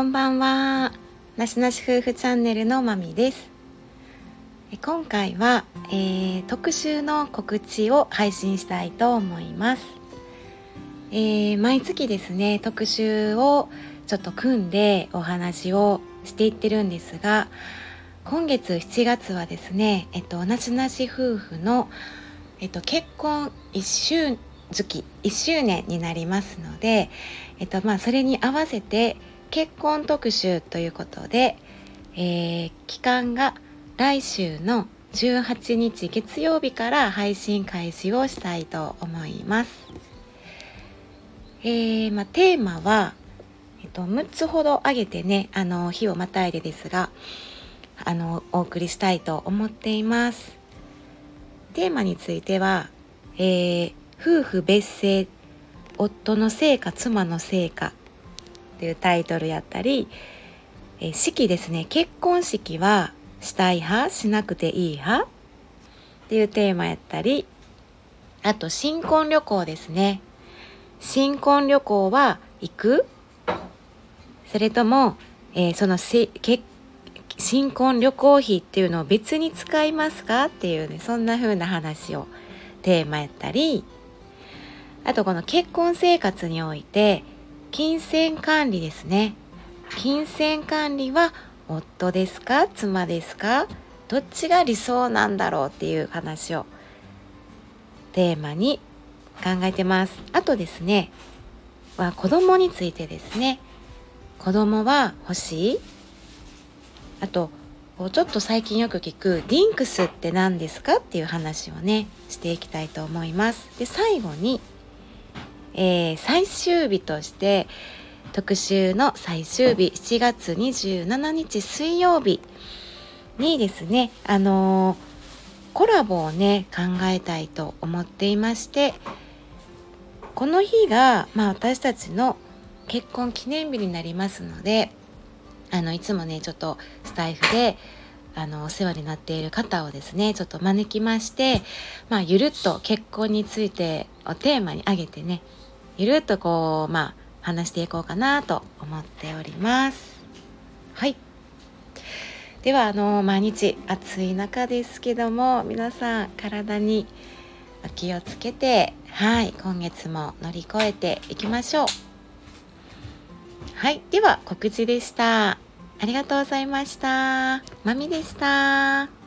こんばんは。なしなし夫婦チャンネルのまみです。今回は、えー、特集の告知を配信したいと思います、えー、毎月ですね特集をちょっと組んでお話をしていってるんですが今月7月はですね、えっと、なしなし夫婦の、えっと、結婚1周月1周年になりますので、えっとまあ、それに合わせて結婚特集ということで、えー、期間が来週の18日月曜日から配信開始をしたいと思います。えー、まあ、テーマは、えっと、6つほど挙げてねあの日をまたいでですがあのお送りしたいと思っています。テーマについては、えー、夫婦別姓夫のせいか妻のせいかっていうタイトルやったり、え式ですね。結婚式はしたい派しなくていい派っていうテーマやったりあと新婚旅行ですね。新婚旅行は行く？それとも、えー、そのせけ新婚旅行費っていうのを別に使いますか？っていうねそんな風な話をテーマやったりあとこの結婚生活において金銭管理ですね。金銭管理は夫ですか？妻ですか？どっちが理想なんだろうっていう話をテーマに考えてます。あとですねは子供についてですね。子供は欲しい。あとちょっと最近よく聞くディンクスって何ですか？っていう話をねしていきたいと思います。で最後にえー、最終日として特集の最終日7月27日水曜日にですねあのー、コラボをね考えたいと思っていましてこの日が、まあ、私たちの結婚記念日になりますのであのいつもねちょっとスタイフであのお世話になっている方をですねちょっと招きまして、まあ、ゆるっと結婚についてをテーマに挙げてねゆるっとこうまあ話していこうかなと思っております。はい。ではあの毎日暑い中ですけども皆さん体に気をつけてはい今月も乗り越えていきましょう。はい。では告知でした。ありがとうございました。まみでした。